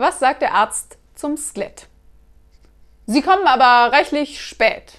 Was sagt der Arzt zum Skelett? Sie kommen aber reichlich spät.